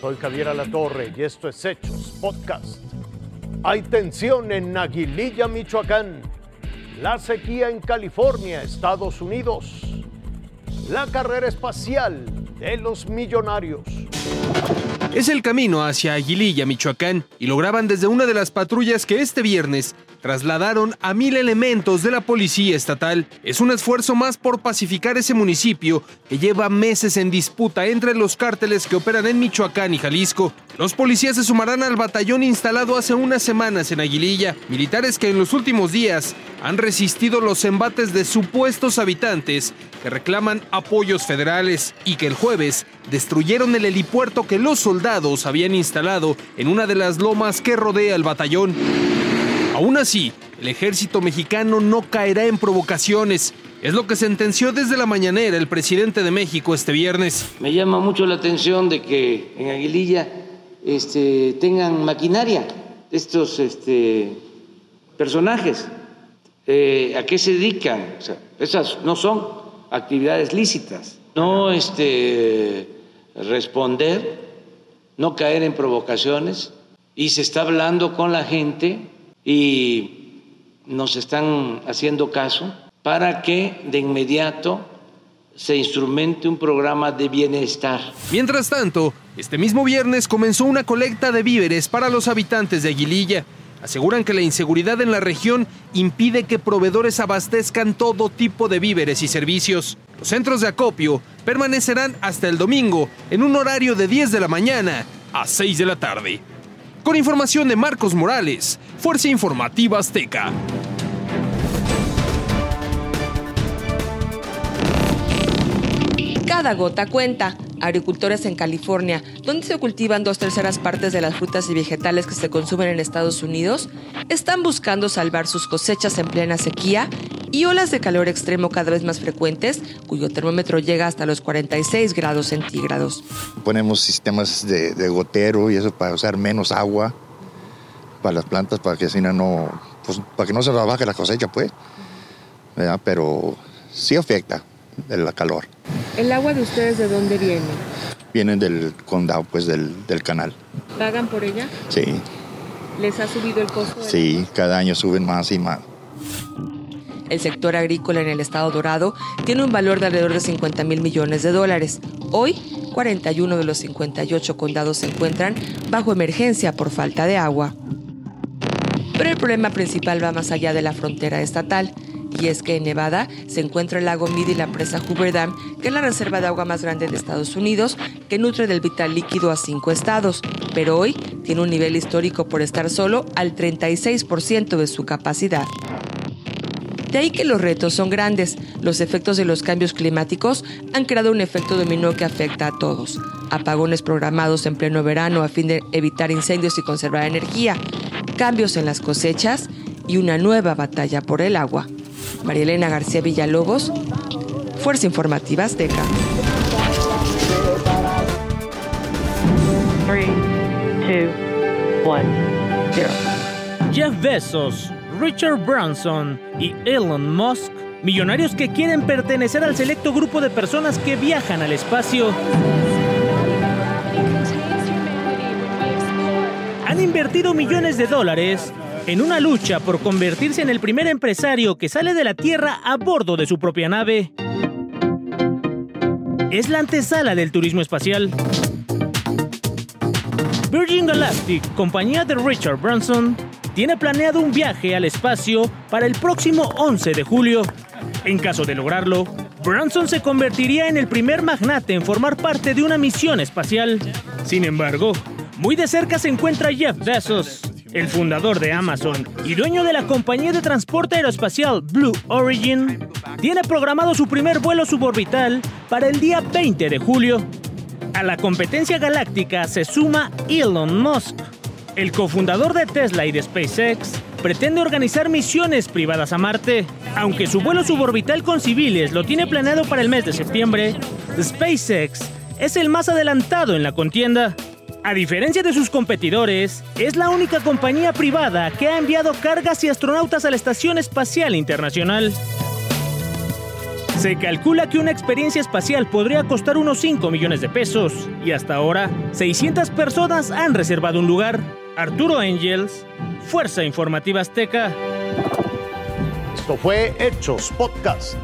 Soy Javier Alatorre y esto es Hechos Podcast. Hay tensión en Aguililla, Michoacán. La sequía en California, Estados Unidos. La carrera espacial de los millonarios. Es el camino hacia Aguililla, Michoacán, y lo graban desde una de las patrullas que este viernes trasladaron a mil elementos de la policía estatal. Es un esfuerzo más por pacificar ese municipio que lleva meses en disputa entre los cárteles que operan en Michoacán y Jalisco. Los policías se sumarán al batallón instalado hace unas semanas en Aguililla, militares que en los últimos días han resistido los embates de supuestos habitantes que reclaman apoyos federales y que el jueves destruyeron el helipuerto que los soldados habían instalado en una de las lomas que rodea el batallón. Aún así, el ejército mexicano no caerá en provocaciones. Es lo que sentenció desde la mañanera el presidente de México este viernes. Me llama mucho la atención de que en Aguililla este, tengan maquinaria estos este, personajes. Eh, ¿A qué se dedican? esas no son actividades lícitas. No este, responder, no caer en provocaciones y se está hablando con la gente y nos están haciendo caso para que de inmediato se instrumente un programa de bienestar. Mientras tanto, este mismo viernes comenzó una colecta de víveres para los habitantes de Aguililla. Aseguran que la inseguridad en la región impide que proveedores abastezcan todo tipo de víveres y servicios. Los centros de acopio permanecerán hasta el domingo en un horario de 10 de la mañana a 6 de la tarde. Con información de Marcos Morales, Fuerza Informativa Azteca. Cada gota cuenta. Agricultores en California, donde se cultivan dos terceras partes de las frutas y vegetales que se consumen en Estados Unidos, están buscando salvar sus cosechas en plena sequía y olas de calor extremo cada vez más frecuentes, cuyo termómetro llega hasta los 46 grados centígrados. Ponemos sistemas de, gotero y eso para usar menos agua para las plantas, para que así no, pues, para que no se baje la cosecha, pues. Pero sí afecta el calor. ¿El agua de ustedes de dónde viene? Vienen del condado, pues del, del canal. ¿Pagan por ella? Sí. ¿Les ha subido el costo? Sí, cada año suben más y más. El sector agrícola en el estado dorado tiene un valor de alrededor de 50 mil millones de dólares. Hoy, 41 de los 58 condados se encuentran bajo emergencia por falta de agua. Pero el problema principal va más allá de la frontera estatal. Y es que en Nevada se encuentra el lago Mead y la presa Hoover Dam, que es la reserva de agua más grande de Estados Unidos, que nutre del vital líquido a cinco estados, pero hoy tiene un nivel histórico por estar solo al 36% de su capacidad. De ahí que los retos son grandes. Los efectos de los cambios climáticos han creado un efecto dominó que afecta a todos. Apagones programados en pleno verano a fin de evitar incendios y conservar energía, cambios en las cosechas y una nueva batalla por el agua. María Elena García Villalobos, Fuerza Informativa Azteca. Jeff Bezos Richard Branson y Elon Musk, millonarios que quieren pertenecer al selecto grupo de personas que viajan al espacio, han invertido millones de dólares en una lucha por convertirse en el primer empresario que sale de la Tierra a bordo de su propia nave. Es la antesala del turismo espacial. Virgin Galactic, compañía de Richard Branson, tiene planeado un viaje al espacio para el próximo 11 de julio. En caso de lograrlo, Branson se convertiría en el primer magnate en formar parte de una misión espacial. Sin embargo, muy de cerca se encuentra Jeff Bezos, el fundador de Amazon y dueño de la compañía de transporte aeroespacial Blue Origin. Tiene programado su primer vuelo suborbital para el día 20 de julio. A la competencia galáctica se suma Elon Musk, el cofundador de Tesla y de SpaceX pretende organizar misiones privadas a Marte. Aunque su vuelo suborbital con civiles lo tiene planeado para el mes de septiembre, SpaceX es el más adelantado en la contienda. A diferencia de sus competidores, es la única compañía privada que ha enviado cargas y astronautas a la Estación Espacial Internacional. Se calcula que una experiencia espacial podría costar unos 5 millones de pesos y hasta ahora 600 personas han reservado un lugar. Arturo Angels, Fuerza Informativa Azteca. Esto fue Hechos Podcast.